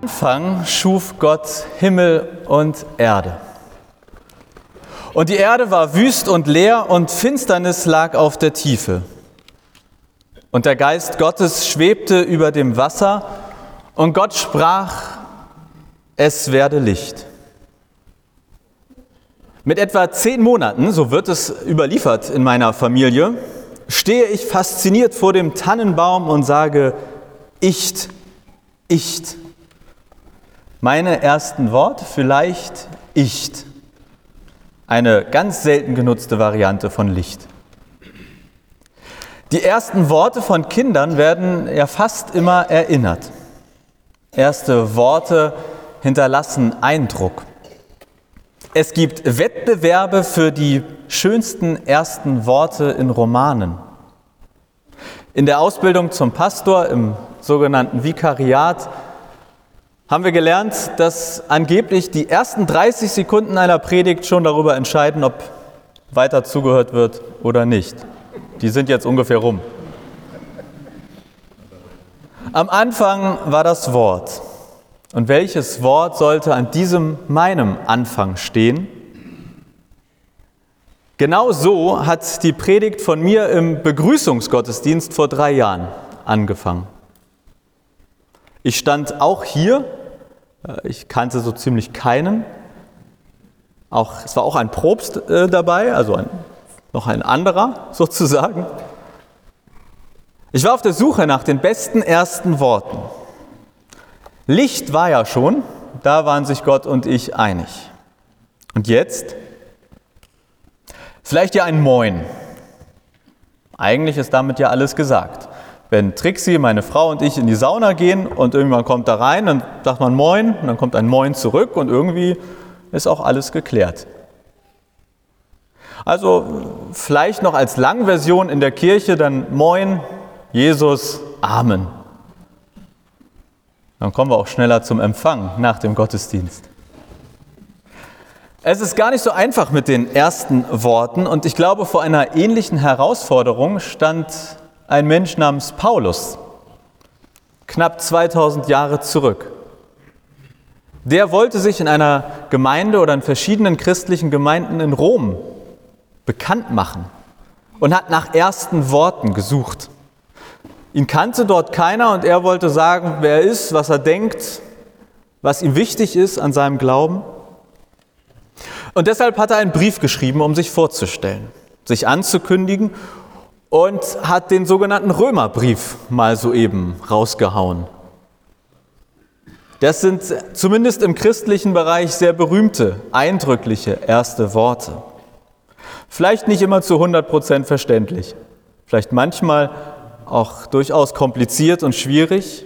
Anfang schuf Gott Himmel und Erde. Und die Erde war wüst und leer und Finsternis lag auf der Tiefe. Und der Geist Gottes schwebte über dem Wasser und Gott sprach, es werde Licht. Mit etwa zehn Monaten, so wird es überliefert in meiner Familie, stehe ich fasziniert vor dem Tannenbaum und sage, Icht, Icht. Meine ersten Worte vielleicht Icht. Eine ganz selten genutzte Variante von Licht. Die ersten Worte von Kindern werden ja fast immer erinnert. Erste Worte hinterlassen Eindruck. Es gibt Wettbewerbe für die schönsten ersten Worte in Romanen. In der Ausbildung zum Pastor im sogenannten Vikariat haben wir gelernt, dass angeblich die ersten 30 Sekunden einer Predigt schon darüber entscheiden, ob weiter zugehört wird oder nicht. Die sind jetzt ungefähr rum. Am Anfang war das Wort. Und welches Wort sollte an diesem meinem Anfang stehen? Genau so hat die Predigt von mir im Begrüßungsgottesdienst vor drei Jahren angefangen. Ich stand auch hier, ich kannte so ziemlich keinen. Auch, es war auch ein Probst äh, dabei, also ein, noch ein anderer sozusagen. Ich war auf der Suche nach den besten ersten Worten. Licht war ja schon, da waren sich Gott und ich einig. Und jetzt? Vielleicht ja ein Moin. Eigentlich ist damit ja alles gesagt. Wenn Trixie, meine Frau und ich in die Sauna gehen und irgendwann kommt da rein, dann sagt man Moin und dann kommt ein Moin zurück und irgendwie ist auch alles geklärt. Also vielleicht noch als Langversion in der Kirche dann Moin, Jesus, Amen. Dann kommen wir auch schneller zum Empfang nach dem Gottesdienst. Es ist gar nicht so einfach mit den ersten Worten und ich glaube, vor einer ähnlichen Herausforderung stand ein Mensch namens Paulus, knapp 2000 Jahre zurück. Der wollte sich in einer Gemeinde oder in verschiedenen christlichen Gemeinden in Rom bekannt machen und hat nach ersten Worten gesucht. Ihn kannte dort keiner und er wollte sagen, wer er ist, was er denkt, was ihm wichtig ist an seinem Glauben. Und deshalb hat er einen Brief geschrieben, um sich vorzustellen, sich anzukündigen und hat den sogenannten Römerbrief mal soeben rausgehauen. Das sind zumindest im christlichen Bereich sehr berühmte, eindrückliche erste Worte. Vielleicht nicht immer zu 100 Prozent verständlich, vielleicht manchmal auch durchaus kompliziert und schwierig.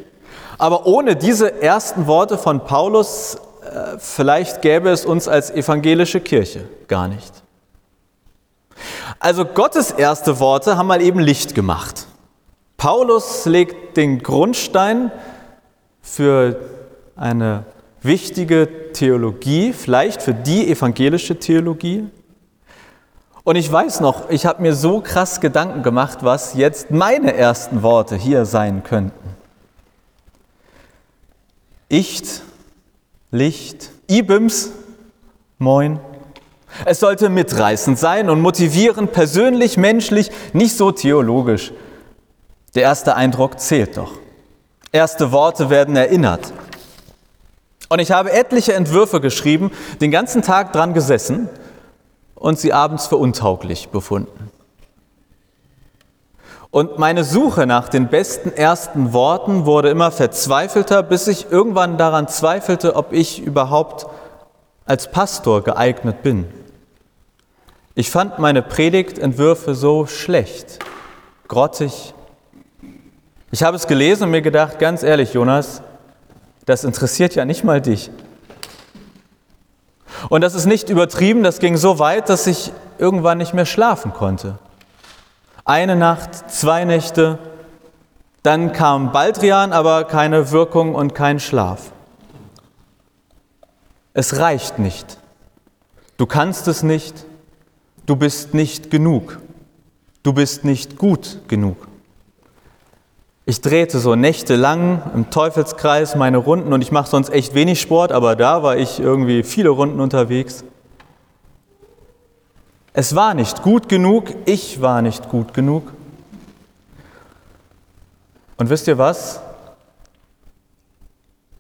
Aber ohne diese ersten Worte von Paulus, äh, vielleicht gäbe es uns als evangelische Kirche gar nicht. Also Gottes erste Worte haben mal eben Licht gemacht. Paulus legt den Grundstein für eine wichtige Theologie, vielleicht für die evangelische Theologie. Und ich weiß noch, ich habe mir so krass Gedanken gemacht, was jetzt meine ersten Worte hier sein könnten. Icht, Licht, Ibims, Moin. Es sollte mitreißend sein und motivierend, persönlich, menschlich, nicht so theologisch. Der erste Eindruck zählt doch. Erste Worte werden erinnert. Und ich habe etliche Entwürfe geschrieben, den ganzen Tag dran gesessen und sie abends für untauglich befunden. Und meine Suche nach den besten ersten Worten wurde immer verzweifelter, bis ich irgendwann daran zweifelte, ob ich überhaupt als Pastor geeignet bin. Ich fand meine Predigtentwürfe so schlecht, grottig. Ich habe es gelesen und mir gedacht, ganz ehrlich, Jonas, das interessiert ja nicht mal dich. Und das ist nicht übertrieben, das ging so weit, dass ich irgendwann nicht mehr schlafen konnte. Eine Nacht, zwei Nächte, dann kam Baldrian, aber keine Wirkung und kein Schlaf. Es reicht nicht. Du kannst es nicht. Du bist nicht genug. Du bist nicht gut genug. Ich drehte so nächtelang im Teufelskreis meine Runden und ich mache sonst echt wenig Sport, aber da war ich irgendwie viele Runden unterwegs. Es war nicht gut genug, ich war nicht gut genug. Und wisst ihr was?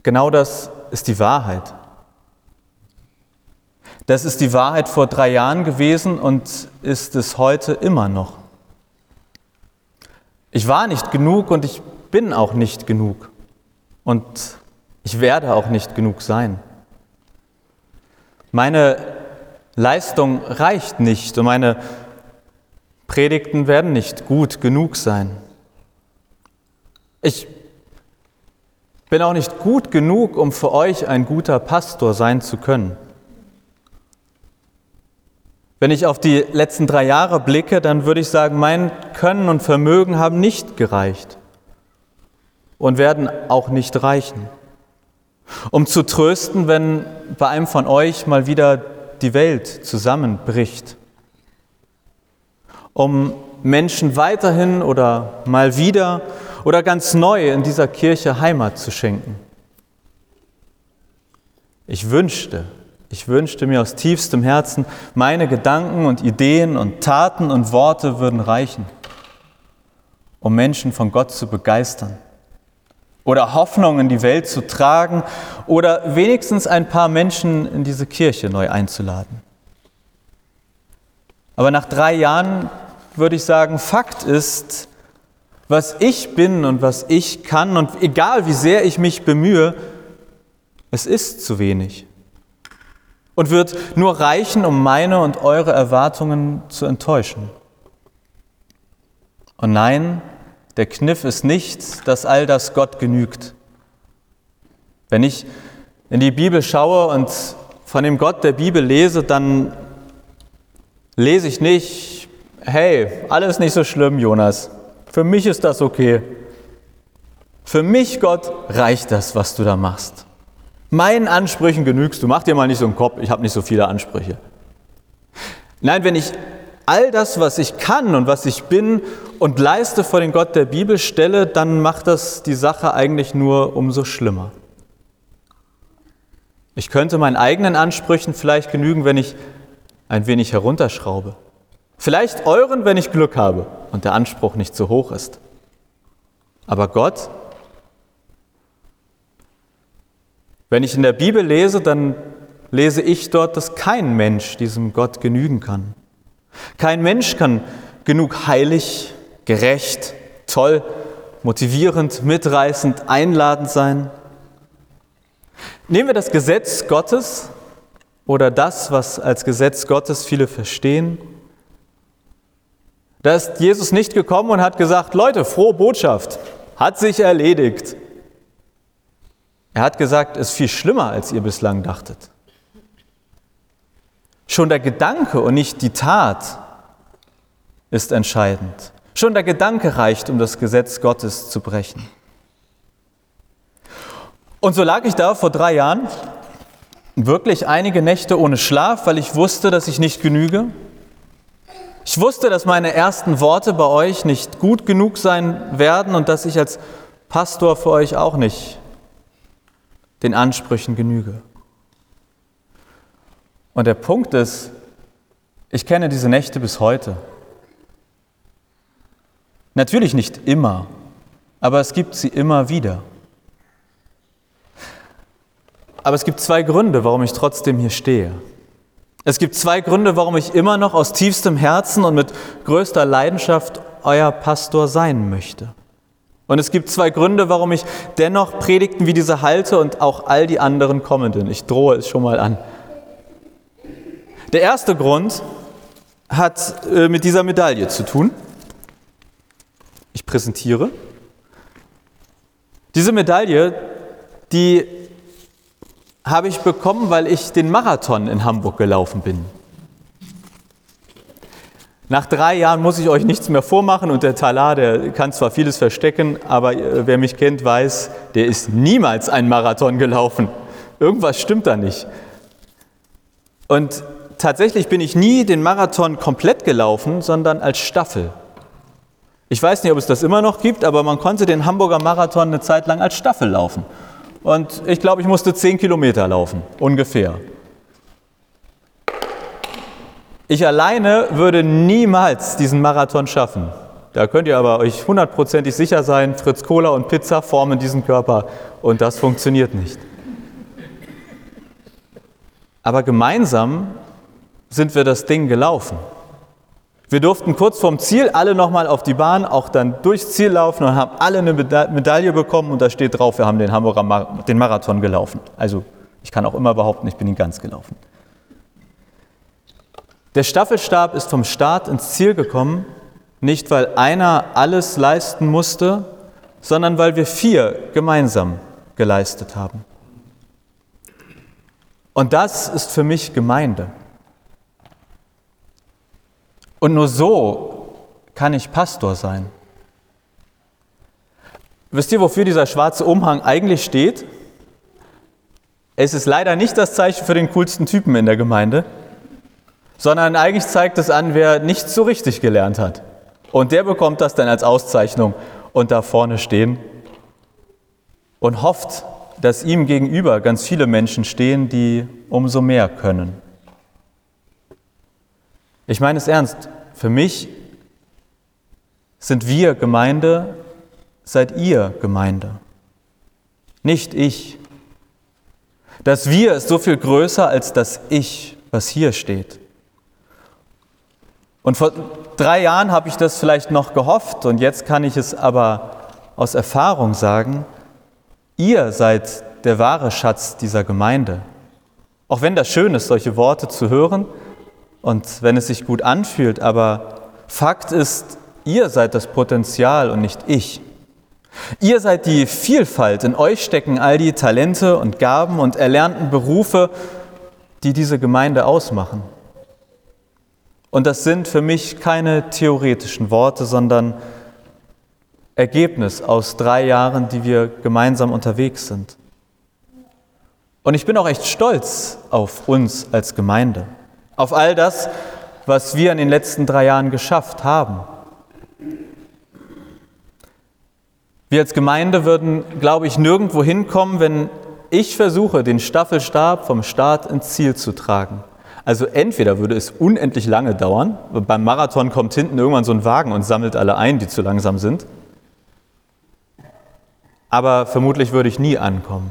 Genau das ist die Wahrheit. Das ist die Wahrheit vor drei Jahren gewesen und ist es heute immer noch. Ich war nicht genug und ich bin auch nicht genug. Und ich werde auch nicht genug sein. Meine Leistung reicht nicht und meine Predigten werden nicht gut genug sein. Ich bin auch nicht gut genug, um für euch ein guter Pastor sein zu können. Wenn ich auf die letzten drei Jahre blicke, dann würde ich sagen, mein Können und Vermögen haben nicht gereicht und werden auch nicht reichen. Um zu trösten, wenn bei einem von euch mal wieder die Welt zusammenbricht. Um Menschen weiterhin oder mal wieder oder ganz neu in dieser Kirche Heimat zu schenken. Ich wünschte, ich wünschte mir aus tiefstem Herzen, meine Gedanken und Ideen und Taten und Worte würden reichen, um Menschen von Gott zu begeistern oder Hoffnung in die Welt zu tragen oder wenigstens ein paar Menschen in diese Kirche neu einzuladen. Aber nach drei Jahren würde ich sagen, Fakt ist, was ich bin und was ich kann und egal wie sehr ich mich bemühe, es ist zu wenig und wird nur reichen, um meine und eure Erwartungen zu enttäuschen. Und nein, der Kniff ist nicht, dass all das Gott genügt. Wenn ich in die Bibel schaue und von dem Gott der Bibel lese, dann lese ich nicht, hey, alles nicht so schlimm, Jonas. Für mich ist das okay. Für mich, Gott, reicht das, was du da machst. Meinen Ansprüchen genügst du. Mach dir mal nicht so einen Kopf, ich habe nicht so viele Ansprüche. Nein, wenn ich all das, was ich kann und was ich bin und leiste vor den Gott der Bibel stelle, dann macht das die Sache eigentlich nur umso schlimmer. Ich könnte meinen eigenen Ansprüchen vielleicht genügen, wenn ich ein wenig herunterschraube. Vielleicht euren, wenn ich Glück habe und der Anspruch nicht zu hoch ist. Aber Gott Wenn ich in der Bibel lese, dann lese ich dort, dass kein Mensch diesem Gott genügen kann. Kein Mensch kann genug heilig, gerecht, toll, motivierend, mitreißend, einladend sein. Nehmen wir das Gesetz Gottes oder das, was als Gesetz Gottes viele verstehen. Da ist Jesus nicht gekommen und hat gesagt, Leute, frohe Botschaft, hat sich erledigt. Er hat gesagt, es ist viel schlimmer, als ihr bislang dachtet. Schon der Gedanke und nicht die Tat ist entscheidend. Schon der Gedanke reicht, um das Gesetz Gottes zu brechen. Und so lag ich da vor drei Jahren, wirklich einige Nächte ohne Schlaf, weil ich wusste, dass ich nicht genüge. Ich wusste, dass meine ersten Worte bei euch nicht gut genug sein werden und dass ich als Pastor für euch auch nicht den Ansprüchen genüge. Und der Punkt ist, ich kenne diese Nächte bis heute. Natürlich nicht immer, aber es gibt sie immer wieder. Aber es gibt zwei Gründe, warum ich trotzdem hier stehe. Es gibt zwei Gründe, warum ich immer noch aus tiefstem Herzen und mit größter Leidenschaft euer Pastor sein möchte. Und es gibt zwei Gründe, warum ich dennoch Predigten wie diese halte und auch all die anderen kommenden. Ich drohe es schon mal an. Der erste Grund hat äh, mit dieser Medaille zu tun. Ich präsentiere. Diese Medaille, die habe ich bekommen, weil ich den Marathon in Hamburg gelaufen bin. Nach drei Jahren muss ich euch nichts mehr vormachen und der Talar, der kann zwar vieles verstecken, aber äh, wer mich kennt, weiß, der ist niemals einen Marathon gelaufen. Irgendwas stimmt da nicht. Und tatsächlich bin ich nie den Marathon komplett gelaufen, sondern als Staffel. Ich weiß nicht, ob es das immer noch gibt, aber man konnte den Hamburger Marathon eine Zeit lang als Staffel laufen. Und ich glaube, ich musste 10 Kilometer laufen, ungefähr. Ich alleine würde niemals diesen Marathon schaffen. Da könnt ihr aber euch hundertprozentig sicher sein, Fritz Cola und Pizza formen diesen Körper und das funktioniert nicht. Aber gemeinsam sind wir das Ding gelaufen. Wir durften kurz vorm Ziel alle nochmal auf die Bahn, auch dann durchs Ziel laufen und haben alle eine Medaille bekommen und da steht drauf, wir haben den Hamburger Mar den Marathon gelaufen. Also ich kann auch immer behaupten, ich bin ihn ganz gelaufen. Der Staffelstab ist vom Start ins Ziel gekommen, nicht weil einer alles leisten musste, sondern weil wir vier gemeinsam geleistet haben. Und das ist für mich Gemeinde. Und nur so kann ich Pastor sein. Wisst ihr, wofür dieser schwarze Umhang eigentlich steht? Es ist leider nicht das Zeichen für den coolsten Typen in der Gemeinde, sondern eigentlich zeigt es an, wer nichts so richtig gelernt hat. Und der bekommt das dann als Auszeichnung und da vorne stehen und hofft, dass ihm gegenüber ganz viele Menschen stehen, die umso mehr können. Ich meine es ernst, für mich sind wir Gemeinde, seid ihr Gemeinde, nicht ich. Das Wir ist so viel größer als das Ich, was hier steht. Und vor drei Jahren habe ich das vielleicht noch gehofft und jetzt kann ich es aber aus Erfahrung sagen, ihr seid der wahre Schatz dieser Gemeinde. Auch wenn das schön ist, solche Worte zu hören und wenn es sich gut anfühlt, aber Fakt ist, ihr seid das Potenzial und nicht ich. Ihr seid die Vielfalt, in euch stecken all die Talente und Gaben und erlernten Berufe, die diese Gemeinde ausmachen. Und das sind für mich keine theoretischen Worte, sondern Ergebnis aus drei Jahren, die wir gemeinsam unterwegs sind. Und ich bin auch echt stolz auf uns als Gemeinde, auf all das, was wir in den letzten drei Jahren geschafft haben. Wir als Gemeinde würden, glaube ich, nirgendwo hinkommen, wenn ich versuche, den Staffelstab vom Start ins Ziel zu tragen. Also entweder würde es unendlich lange dauern, beim Marathon kommt hinten irgendwann so ein Wagen und sammelt alle ein, die zu langsam sind, aber vermutlich würde ich nie ankommen.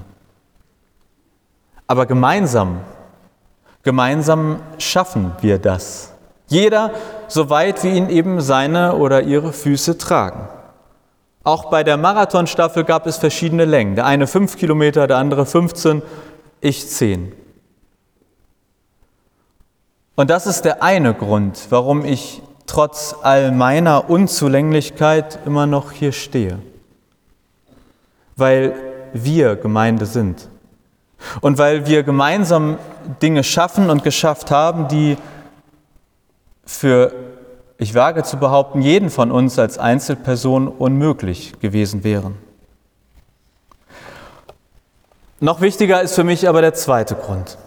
Aber gemeinsam, gemeinsam schaffen wir das. Jeder so weit, wie ihn eben seine oder ihre Füße tragen. Auch bei der Marathonstaffel gab es verschiedene Längen. Der eine fünf Kilometer, der andere 15, ich zehn. Und das ist der eine Grund, warum ich trotz all meiner Unzulänglichkeit immer noch hier stehe. Weil wir Gemeinde sind. Und weil wir gemeinsam Dinge schaffen und geschafft haben, die für, ich wage zu behaupten, jeden von uns als Einzelperson unmöglich gewesen wären. Noch wichtiger ist für mich aber der zweite Grund.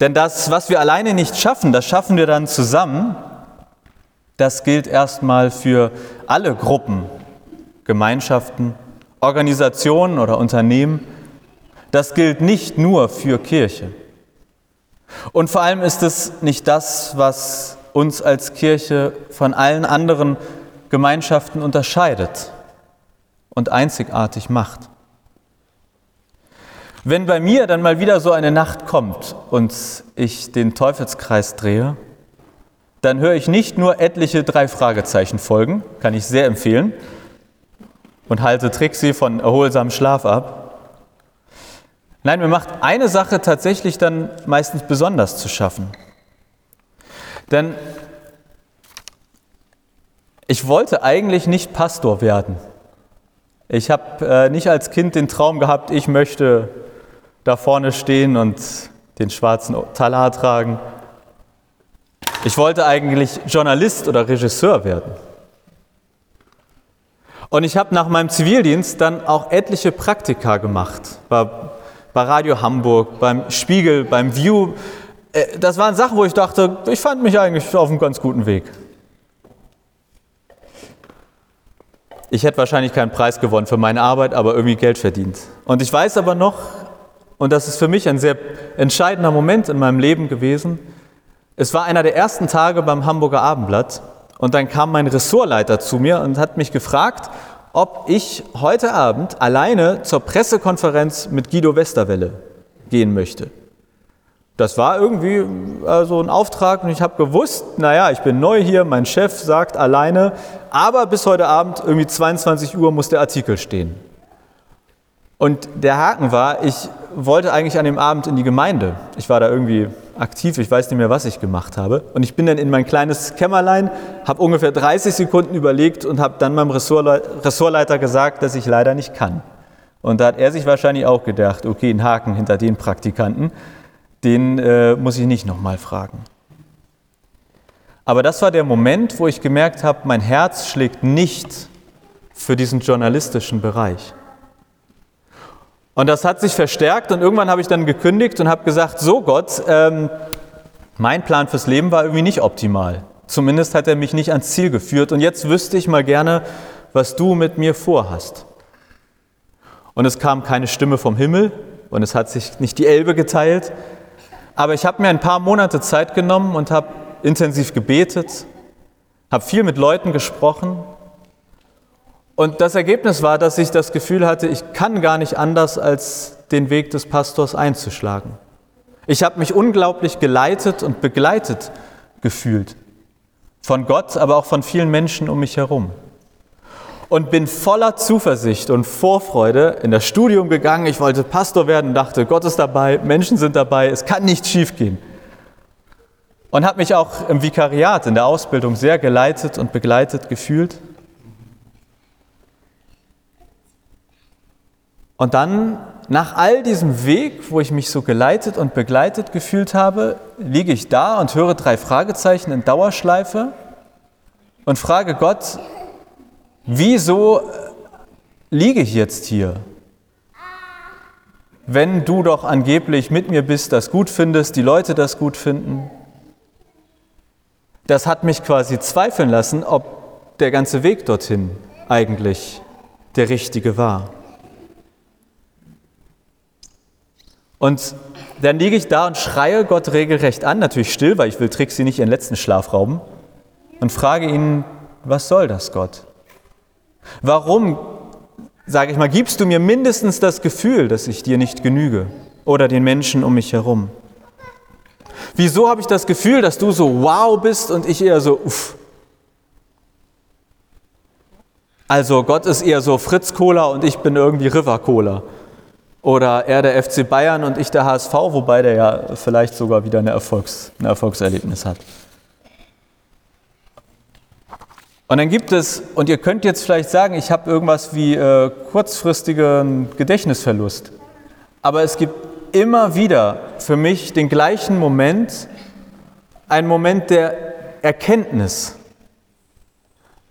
Denn das, was wir alleine nicht schaffen, das schaffen wir dann zusammen. Das gilt erstmal für alle Gruppen, Gemeinschaften, Organisationen oder Unternehmen. Das gilt nicht nur für Kirche. Und vor allem ist es nicht das, was uns als Kirche von allen anderen Gemeinschaften unterscheidet und einzigartig macht. Wenn bei mir dann mal wieder so eine Nacht kommt und ich den Teufelskreis drehe, dann höre ich nicht nur etliche drei Fragezeichen folgen, kann ich sehr empfehlen, und halte Trixie von erholsamem Schlaf ab. Nein, mir macht eine Sache tatsächlich dann meistens besonders zu schaffen. Denn ich wollte eigentlich nicht Pastor werden. Ich habe äh, nicht als Kind den Traum gehabt, ich möchte da vorne stehen und den schwarzen Talar tragen. Ich wollte eigentlich Journalist oder Regisseur werden. Und ich habe nach meinem Zivildienst dann auch etliche Praktika gemacht. Bei, bei Radio Hamburg, beim Spiegel, beim View. Äh, das waren Sachen, wo ich dachte, ich fand mich eigentlich auf einem ganz guten Weg. Ich hätte wahrscheinlich keinen Preis gewonnen für meine Arbeit, aber irgendwie Geld verdient. Und ich weiß aber noch, und das ist für mich ein sehr entscheidender Moment in meinem Leben gewesen, es war einer der ersten Tage beim Hamburger Abendblatt und dann kam mein Ressortleiter zu mir und hat mich gefragt, ob ich heute Abend alleine zur Pressekonferenz mit Guido Westerwelle gehen möchte. Das war irgendwie also ein Auftrag und ich habe gewusst, naja, ich bin neu hier, mein Chef sagt alleine, aber bis heute Abend irgendwie 22 Uhr muss der Artikel stehen. Und der Haken war, ich wollte eigentlich an dem Abend in die Gemeinde. Ich war da irgendwie aktiv, ich weiß nicht mehr, was ich gemacht habe. Und ich bin dann in mein kleines Kämmerlein, habe ungefähr 30 Sekunden überlegt und habe dann meinem Ressortleiter gesagt, dass ich leider nicht kann. Und da hat er sich wahrscheinlich auch gedacht, okay, ein Haken hinter den Praktikanten den äh, muss ich nicht nochmal fragen. Aber das war der Moment, wo ich gemerkt habe, mein Herz schlägt nicht für diesen journalistischen Bereich. Und das hat sich verstärkt und irgendwann habe ich dann gekündigt und habe gesagt, so Gott, ähm, mein Plan fürs Leben war irgendwie nicht optimal. Zumindest hat er mich nicht ans Ziel geführt und jetzt wüsste ich mal gerne, was du mit mir vorhast. Und es kam keine Stimme vom Himmel und es hat sich nicht die Elbe geteilt, aber ich habe mir ein paar Monate Zeit genommen und habe intensiv gebetet, habe viel mit Leuten gesprochen. Und das Ergebnis war, dass ich das Gefühl hatte, ich kann gar nicht anders, als den Weg des Pastors einzuschlagen. Ich habe mich unglaublich geleitet und begleitet gefühlt. Von Gott, aber auch von vielen Menschen um mich herum und bin voller Zuversicht und Vorfreude in das Studium gegangen. Ich wollte Pastor werden, dachte, Gott ist dabei, Menschen sind dabei, es kann nicht schiefgehen. Und habe mich auch im Vikariat, in der Ausbildung sehr geleitet und begleitet gefühlt. Und dann, nach all diesem Weg, wo ich mich so geleitet und begleitet gefühlt habe, liege ich da und höre drei Fragezeichen in Dauerschleife und frage Gott, Wieso liege ich jetzt hier? Wenn du doch angeblich mit mir bist, das gut findest, die Leute das gut finden. Das hat mich quasi zweifeln lassen, ob der ganze Weg dorthin eigentlich der richtige war. Und dann liege ich da und schreie Gott regelrecht an, natürlich still, weil ich will Trixie nicht ihren letzten Schlaf rauben, und frage ihn, was soll das, Gott? Warum, sage ich mal, gibst du mir mindestens das Gefühl, dass ich dir nicht genüge oder den Menschen um mich herum? Wieso habe ich das Gefühl, dass du so wow bist und ich eher so uff? Also Gott ist eher so Fritz Cola und ich bin irgendwie River Cola. Oder er der FC Bayern und ich der HSV, wobei der ja vielleicht sogar wieder eine Erfolgs-, ein Erfolgserlebnis hat. Und dann gibt es, und ihr könnt jetzt vielleicht sagen, ich habe irgendwas wie äh, kurzfristigen Gedächtnisverlust. Aber es gibt immer wieder für mich den gleichen Moment, ein Moment der Erkenntnis.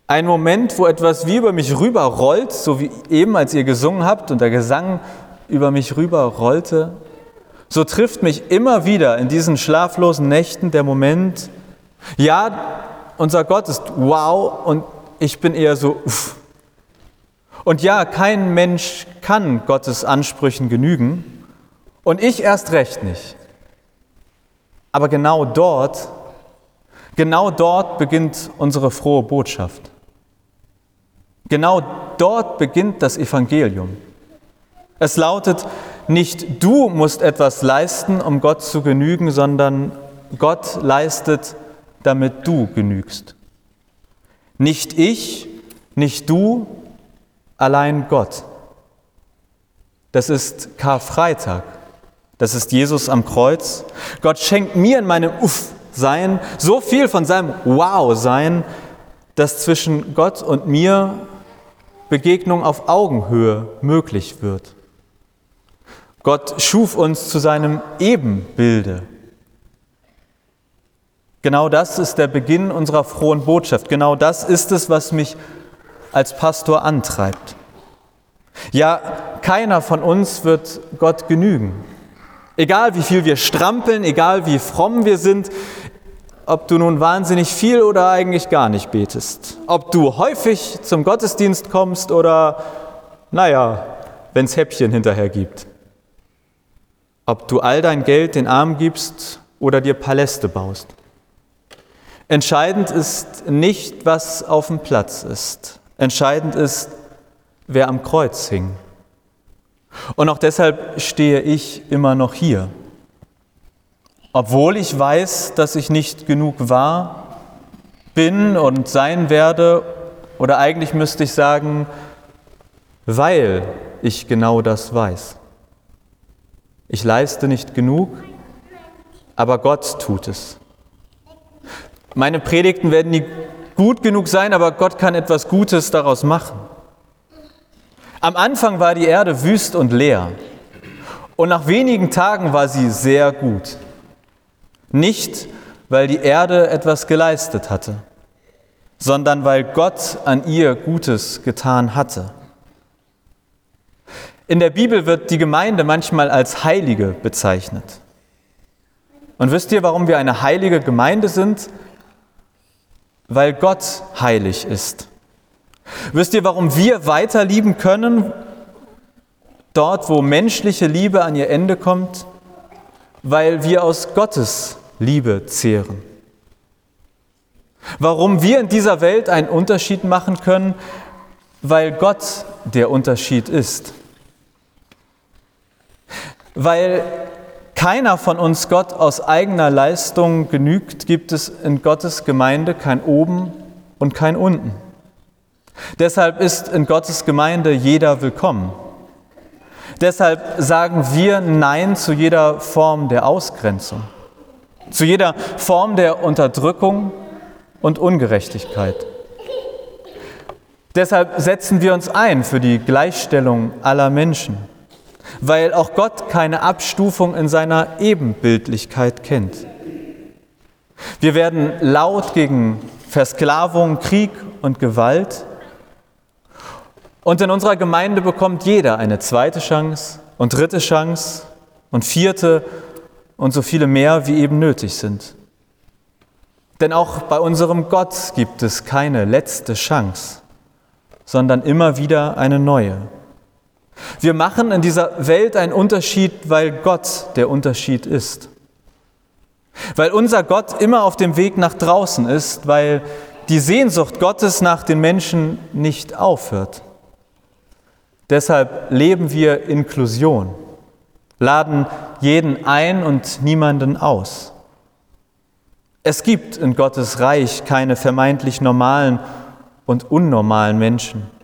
Ein Moment, wo etwas wie über mich rüberrollt, so wie eben, als ihr gesungen habt und der Gesang über mich rüberrollte. So trifft mich immer wieder in diesen schlaflosen Nächten der Moment, ja, unser Gott ist wow und ich bin eher so uff. Und ja, kein Mensch kann Gottes Ansprüchen genügen und ich erst recht nicht. Aber genau dort, genau dort beginnt unsere frohe Botschaft. Genau dort beginnt das Evangelium. Es lautet, nicht du musst etwas leisten, um Gott zu genügen, sondern Gott leistet damit du genügst. Nicht ich, nicht du, allein Gott. Das ist Karfreitag. Das ist Jesus am Kreuz. Gott schenkt mir in meinem Uff-Sein so viel von seinem Wow-Sein, dass zwischen Gott und mir Begegnung auf Augenhöhe möglich wird. Gott schuf uns zu seinem Ebenbilde. Genau das ist der Beginn unserer frohen Botschaft. Genau das ist es, was mich als Pastor antreibt. Ja, keiner von uns wird Gott genügen. Egal wie viel wir strampeln, egal wie fromm wir sind, ob du nun wahnsinnig viel oder eigentlich gar nicht betest, ob du häufig zum Gottesdienst kommst oder, naja, wenn es Häppchen hinterher gibt, ob du all dein Geld den Armen gibst oder dir Paläste baust. Entscheidend ist nicht, was auf dem Platz ist. Entscheidend ist, wer am Kreuz hing. Und auch deshalb stehe ich immer noch hier. Obwohl ich weiß, dass ich nicht genug war, bin und sein werde, oder eigentlich müsste ich sagen, weil ich genau das weiß. Ich leiste nicht genug, aber Gott tut es. Meine Predigten werden nie gut genug sein, aber Gott kann etwas Gutes daraus machen. Am Anfang war die Erde wüst und leer und nach wenigen Tagen war sie sehr gut. Nicht, weil die Erde etwas geleistet hatte, sondern weil Gott an ihr Gutes getan hatte. In der Bibel wird die Gemeinde manchmal als Heilige bezeichnet. Und wisst ihr, warum wir eine heilige Gemeinde sind? weil Gott heilig ist. Wisst ihr, warum wir weiter lieben können, dort wo menschliche Liebe an ihr Ende kommt? Weil wir aus Gottes Liebe zehren. Warum wir in dieser Welt einen Unterschied machen können? Weil Gott der Unterschied ist. Weil keiner von uns Gott aus eigener Leistung genügt, gibt es in Gottes Gemeinde kein Oben und kein Unten. Deshalb ist in Gottes Gemeinde jeder willkommen. Deshalb sagen wir Nein zu jeder Form der Ausgrenzung, zu jeder Form der Unterdrückung und Ungerechtigkeit. Deshalb setzen wir uns ein für die Gleichstellung aller Menschen weil auch Gott keine Abstufung in seiner Ebenbildlichkeit kennt. Wir werden laut gegen Versklavung, Krieg und Gewalt. Und in unserer Gemeinde bekommt jeder eine zweite Chance und dritte Chance und vierte und so viele mehr, wie eben nötig sind. Denn auch bei unserem Gott gibt es keine letzte Chance, sondern immer wieder eine neue. Wir machen in dieser Welt einen Unterschied, weil Gott der Unterschied ist. Weil unser Gott immer auf dem Weg nach draußen ist, weil die Sehnsucht Gottes nach den Menschen nicht aufhört. Deshalb leben wir Inklusion, laden jeden ein und niemanden aus. Es gibt in Gottes Reich keine vermeintlich normalen und unnormalen Menschen.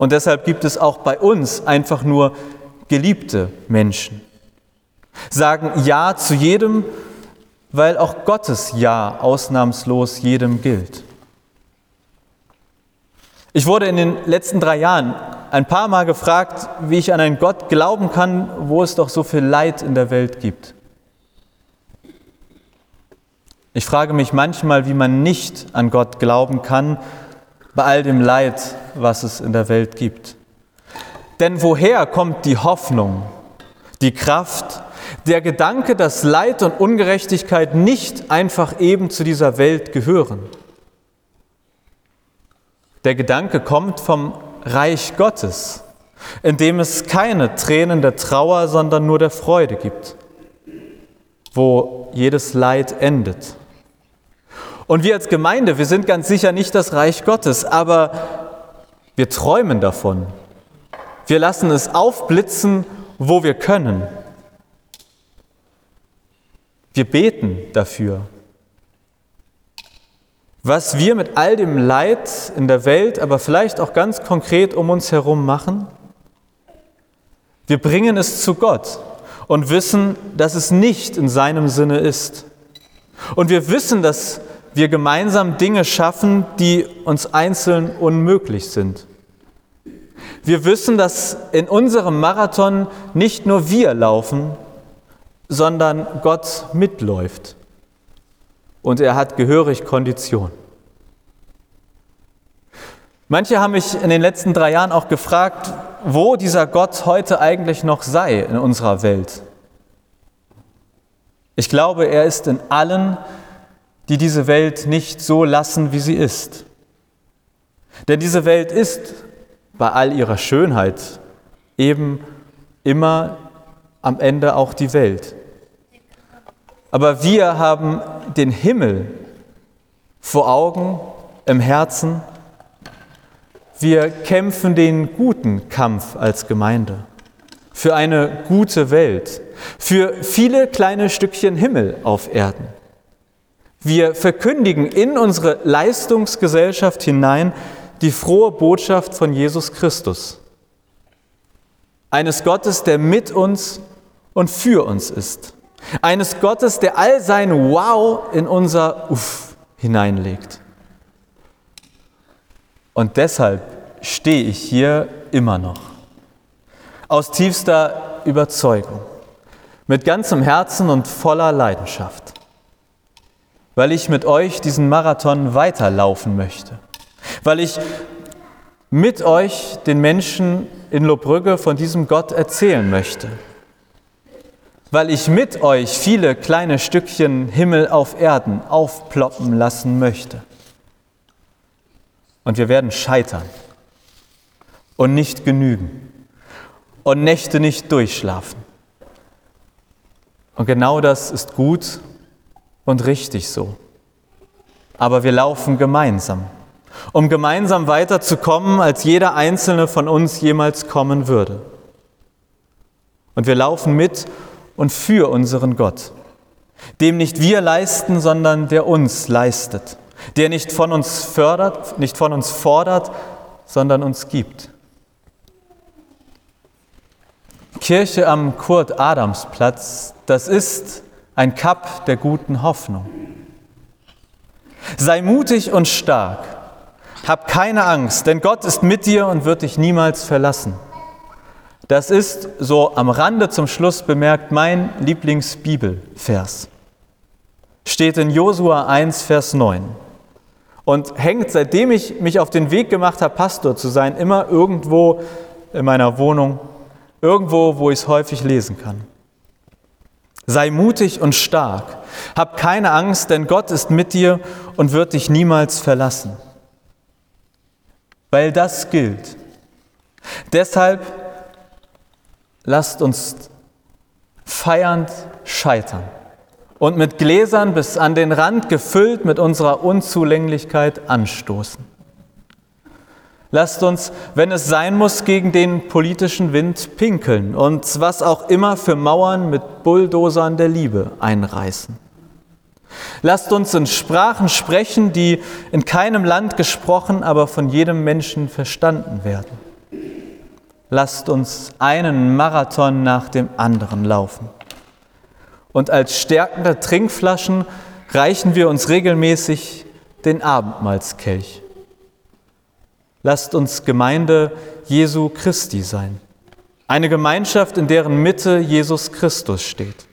Und deshalb gibt es auch bei uns einfach nur geliebte Menschen. Sagen Ja zu jedem, weil auch Gottes Ja ausnahmslos jedem gilt. Ich wurde in den letzten drei Jahren ein paar Mal gefragt, wie ich an einen Gott glauben kann, wo es doch so viel Leid in der Welt gibt. Ich frage mich manchmal, wie man nicht an Gott glauben kann, bei all dem Leid, was es in der Welt gibt. Denn woher kommt die Hoffnung, die Kraft, der Gedanke, dass Leid und Ungerechtigkeit nicht einfach eben zu dieser Welt gehören? Der Gedanke kommt vom Reich Gottes, in dem es keine Tränen der Trauer, sondern nur der Freude gibt, wo jedes Leid endet. Und wir als Gemeinde, wir sind ganz sicher nicht das Reich Gottes, aber wir träumen davon. Wir lassen es aufblitzen, wo wir können. Wir beten dafür. Was wir mit all dem Leid in der Welt, aber vielleicht auch ganz konkret um uns herum machen, wir bringen es zu Gott und wissen, dass es nicht in seinem Sinne ist. Und wir wissen, dass wir gemeinsam Dinge schaffen, die uns einzeln unmöglich sind. Wir wissen, dass in unserem Marathon nicht nur wir laufen, sondern Gott mitläuft. Und er hat gehörig Kondition. Manche haben mich in den letzten drei Jahren auch gefragt, wo dieser Gott heute eigentlich noch sei in unserer Welt. Ich glaube, er ist in allen, die diese Welt nicht so lassen, wie sie ist. Denn diese Welt ist bei all ihrer Schönheit eben immer am Ende auch die Welt. Aber wir haben den Himmel vor Augen, im Herzen. Wir kämpfen den guten Kampf als Gemeinde für eine gute Welt, für viele kleine Stückchen Himmel auf Erden. Wir verkündigen in unsere Leistungsgesellschaft hinein die frohe Botschaft von Jesus Christus. Eines Gottes, der mit uns und für uns ist. Eines Gottes, der all sein Wow in unser Uff hineinlegt. Und deshalb stehe ich hier immer noch aus tiefster Überzeugung, mit ganzem Herzen und voller Leidenschaft, weil ich mit euch diesen Marathon weiterlaufen möchte, weil ich mit euch den Menschen in Lobrügge von diesem Gott erzählen möchte, weil ich mit euch viele kleine Stückchen Himmel auf Erden aufploppen lassen möchte. Und wir werden scheitern und nicht genügen und Nächte nicht durchschlafen. Und genau das ist gut und richtig so. Aber wir laufen gemeinsam, um gemeinsam weiterzukommen, als jeder einzelne von uns jemals kommen würde. Und wir laufen mit und für unseren Gott, dem nicht wir leisten, sondern der uns leistet, der nicht von uns fördert, nicht von uns fordert, sondern uns gibt. Kirche am Kurt-Adams-Platz, das ist ein Kap der guten Hoffnung. Sei mutig und stark. Hab keine Angst, denn Gott ist mit dir und wird dich niemals verlassen. Das ist, so am Rande zum Schluss bemerkt, mein Lieblingsbibelvers. Steht in Josua 1, Vers 9 und hängt, seitdem ich mich auf den Weg gemacht habe, Pastor zu sein, immer irgendwo in meiner Wohnung Irgendwo, wo ich es häufig lesen kann. Sei mutig und stark. Hab keine Angst, denn Gott ist mit dir und wird dich niemals verlassen. Weil das gilt. Deshalb lasst uns feiernd scheitern und mit Gläsern bis an den Rand gefüllt mit unserer Unzulänglichkeit anstoßen. Lasst uns, wenn es sein muss, gegen den politischen Wind pinkeln und was auch immer für Mauern mit Bulldozern der Liebe einreißen. Lasst uns in Sprachen sprechen, die in keinem Land gesprochen, aber von jedem Menschen verstanden werden. Lasst uns einen Marathon nach dem anderen laufen. Und als stärkende Trinkflaschen reichen wir uns regelmäßig den Abendmahlskelch. Lasst uns Gemeinde Jesu Christi sein. Eine Gemeinschaft, in deren Mitte Jesus Christus steht.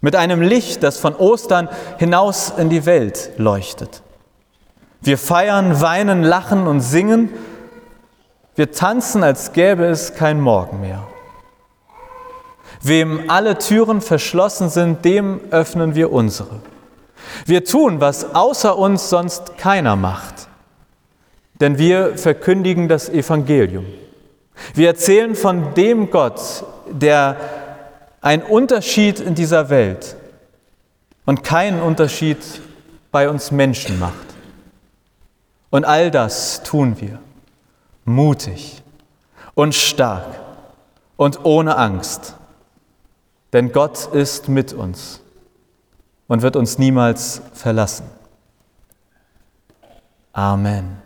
Mit einem Licht, das von Ostern hinaus in die Welt leuchtet. Wir feiern, weinen, lachen und singen. Wir tanzen, als gäbe es kein Morgen mehr. Wem alle Türen verschlossen sind, dem öffnen wir unsere. Wir tun, was außer uns sonst keiner macht denn wir verkündigen das Evangelium. Wir erzählen von dem Gott, der einen Unterschied in dieser Welt und keinen Unterschied bei uns Menschen macht. Und all das tun wir mutig und stark und ohne Angst, denn Gott ist mit uns und wird uns niemals verlassen. Amen.